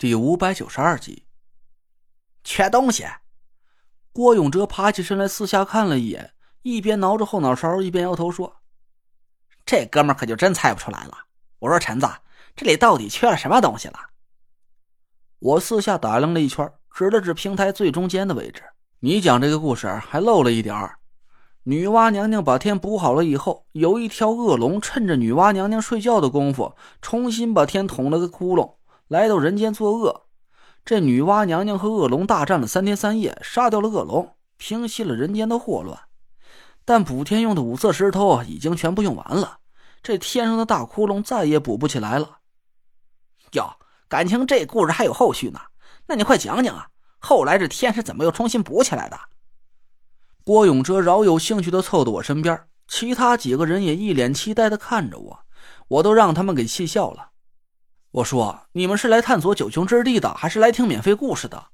第五百九十二集，缺东西。郭永哲爬起身来，四下看了一眼，一边挠着后脑勺，一边摇头说：“这哥们可就真猜不出来了。我说陈子，这里到底缺了什么东西了？”我四下打量了一圈，指了指平台最中间的位置：“你讲这个故事还漏了一点儿。女娲娘娘把天补好了以后，有一条恶龙趁着女娲娘娘睡觉的功夫，重新把天捅了个窟窿。”来到人间作恶，这女娲娘娘和恶龙大战了三天三夜，杀掉了恶龙，平息了人间的祸乱。但补天用的五色石头已经全部用完了，这天上的大窟窿再也补不起来了。哟，感情这故事还有后续呢？那你快讲讲啊！后来这天是怎么又重新补起来的？郭永哲饶有兴趣的凑到我身边，其他几个人也一脸期待的看着我，我都让他们给气笑了。我说：“你们是来探索九雄之地的，还是来听免费故事的？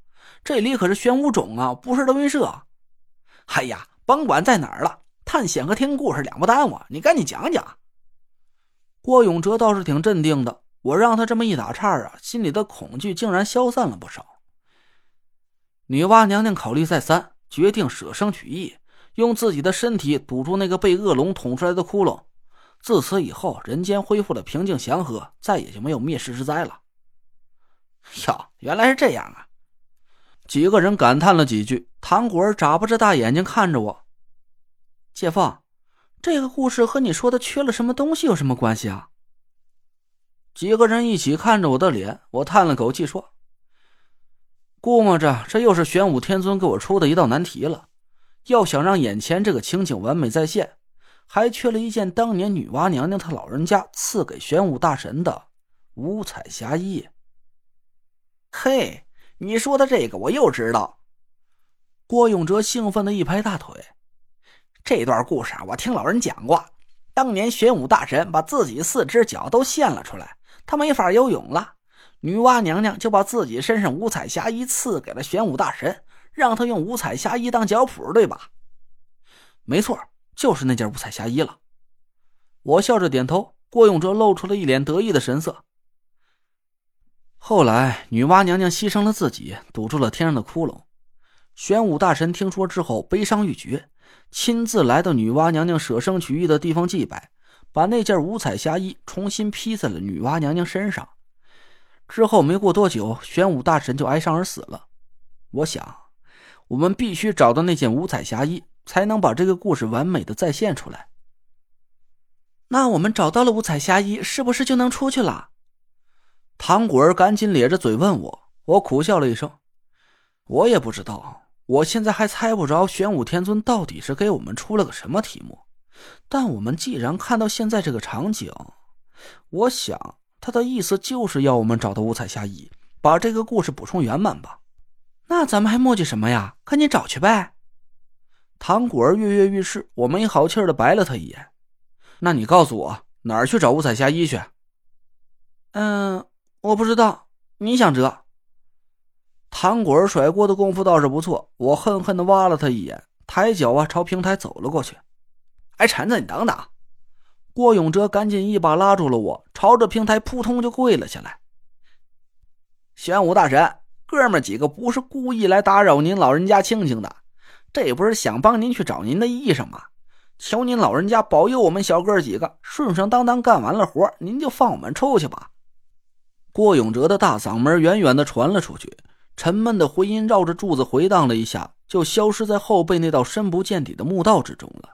这里可是玄武冢啊，不是德云社。”哎呀，甭管在哪儿了，探险和听故事两不耽误。你赶紧讲讲。郭永哲倒是挺镇定的，我让他这么一打岔啊，心里的恐惧竟然消散了不少。女娲娘娘考虑再三，决定舍生取义，用自己的身体堵住那个被恶龙捅出来的窟窿。自此以后，人间恢复了平静祥和，再也就没有灭世之灾了。哟，原来是这样啊！几个人感叹了几句。唐果儿眨巴着大眼睛看着我：“姐夫，这个故事和你说的缺了什么东西有什么关系啊？”几个人一起看着我的脸，我叹了口气说：“估摸着这又是玄武天尊给我出的一道难题了。要想让眼前这个情景完美再现。”还缺了一件当年女娲娘娘她老人家赐给玄武大神的五彩霞衣。嘿，你说的这个我又知道。郭永哲兴奋的一拍大腿，这段故事啊，我听老人讲过。当年玄武大神把自己四只脚都献了出来，他没法游泳了，女娲娘娘就把自己身上五彩霞衣赐给了玄武大神，让他用五彩霞衣当脚蹼，对吧？没错。就是那件五彩霞衣了，我笑着点头。郭永哲露出了一脸得意的神色。后来，女娲娘娘牺牲了自己，堵住了天上的窟窿。玄武大神听说之后，悲伤欲绝，亲自来到女娲娘娘舍生取义的地方祭拜，把那件五彩霞衣重新披在了女娲娘娘身上。之后没过多久，玄武大神就哀伤而死了。我想，我们必须找到那件五彩霞衣。才能把这个故事完美的再现出来。那我们找到了五彩霞衣，是不是就能出去了？唐果儿赶紧咧着嘴问我。我苦笑了一声，我也不知道，我现在还猜不着玄武天尊到底是给我们出了个什么题目。但我们既然看到现在这个场景，我想他的意思就是要我们找到五彩霞衣，把这个故事补充圆满吧。那咱们还磨叽什么呀？赶紧找去呗！唐果儿跃跃欲试，我没好气的白了他一眼。那你告诉我哪儿去找五彩霞衣去？嗯，我不知道。你想辙？唐果儿甩锅的功夫倒是不错。我恨恨的挖了他一眼，抬脚啊朝平台走了过去。哎，陈子，你等等！郭永哲赶紧一把拉住了我，朝着平台扑通就跪了下来。玄武大神，哥们几个不是故意来打扰您老人家清静的。这不是想帮您去找您的医生吗？求您老人家保佑我们小哥几个顺顺当当干完了活，您就放我们出去吧。郭永哲的大嗓门远远的传了出去，沉闷的回音绕着柱子回荡了一下，就消失在后背那道深不见底的墓道之中了。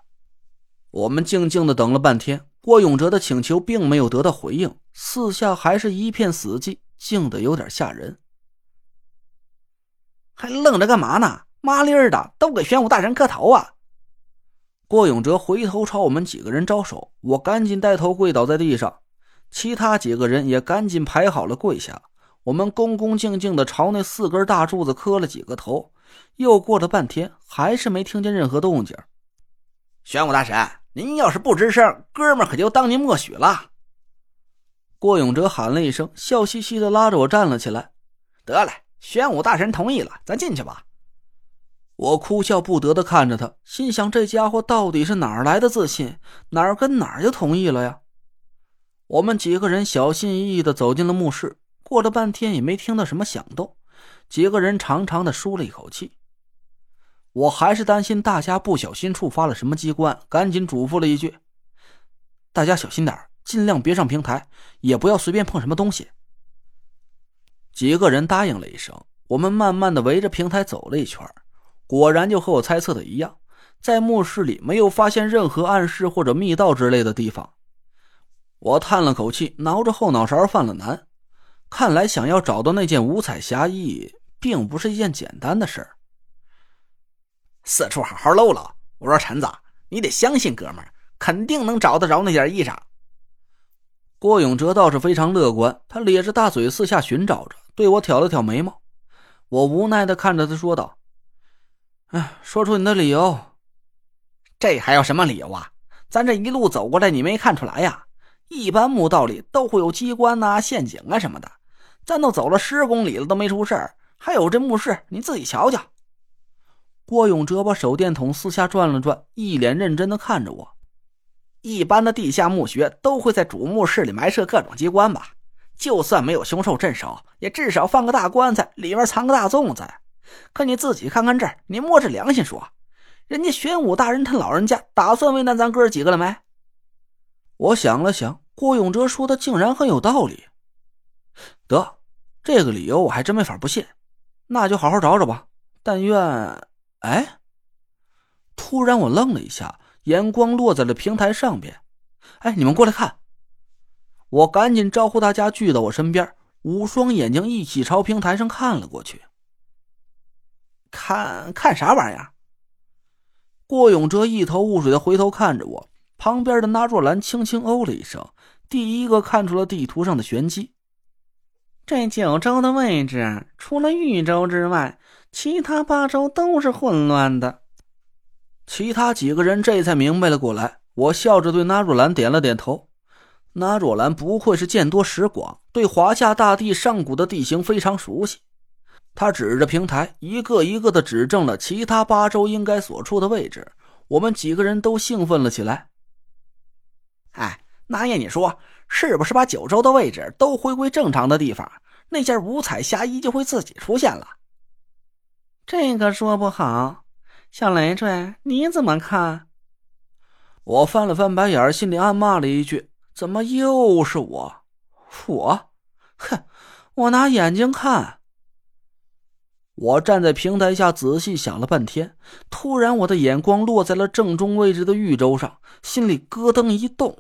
我们静静的等了半天，郭永哲的请求并没有得到回应，四下还是一片死寂，静的有点吓人。还愣着干嘛呢？麻利儿的，都给玄武大神磕头啊！郭永哲回头朝我们几个人招手，我赶紧带头跪倒在地上，其他几个人也赶紧排好了跪下。我们恭恭敬敬的朝那四根大柱子磕了几个头。又过了半天，还是没听见任何动静。玄武大神，您要是不吱声，哥们可就当您默许了。郭永哲喊了一声，笑嘻嘻的拉着我站了起来。得嘞，玄武大神同意了，咱进去吧。我哭笑不得的看着他，心想：这家伙到底是哪儿来的自信？哪儿跟哪儿就同意了呀？我们几个人小心翼翼的走进了墓室，过了半天也没听到什么响动，几个人长长的舒了一口气。我还是担心大家不小心触发了什么机关，赶紧嘱咐了一句：“大家小心点尽量别上平台，也不要随便碰什么东西。”几个人答应了一声，我们慢慢的围着平台走了一圈，果然就和我猜测的一样，在墓室里没有发现任何暗室或者密道之类的地方。我叹了口气，挠着后脑勺犯了难。看来想要找到那件五彩霞衣，并不是一件简单的事儿。四处好好搂搂。我说陈子，你得相信哥们儿，肯定能找得着那件衣裳。郭永哲倒是非常乐观，他咧着大嘴四下寻找着，对我挑了挑眉毛。我无奈的看着他说道：“哎，说出你的理由。这还有什么理由啊？咱这一路走过来，你没看出来呀？”一般墓道里都会有机关呐、陷阱啊什么的，咱都走了十公里了都没出事儿，还有这墓室，你自己瞧瞧。郭永哲把手电筒四下转了转，一脸认真的看着我。一般的地下墓穴都会在主墓室里埋设各种机关吧？就算没有凶兽镇守，也至少放个大棺材，里面藏个大粽子。可你自己看看这儿，你摸着良心说，人家玄武大人他老人家打算为难咱哥几个了没？我想了想，郭永哲说的竟然很有道理。得，这个理由我还真没法不信。那就好好找找吧。但愿……哎！突然我愣了一下，眼光落在了平台上边。哎，你们过来看！我赶紧招呼大家聚到我身边，五双眼睛一起朝平台上看了过去。看看啥玩意儿？郭永哲一头雾水的回头看着我。旁边的纳若兰轻轻哦了一声，第一个看出了地图上的玄机。这九州的位置，除了豫州之外，其他八州都是混乱的。其他几个人这才明白了过来。我笑着对纳若兰点了点头。纳若兰不愧是见多识广，对华夏大地上古的地形非常熟悉。他指着平台，一个一个的指正了其他八州应该所处的位置。我们几个人都兴奋了起来。哎，那爷，你说是不是把九州的位置都回归正常的地方，那件五彩霞衣就会自己出现了？这个说不好。小累赘，你怎么看？我翻了翻白眼，心里暗骂了一句：“怎么又是我？我，哼，我拿眼睛看。”我站在平台下仔细想了半天，突然我的眼光落在了正中位置的玉舟上，心里咯噔一动。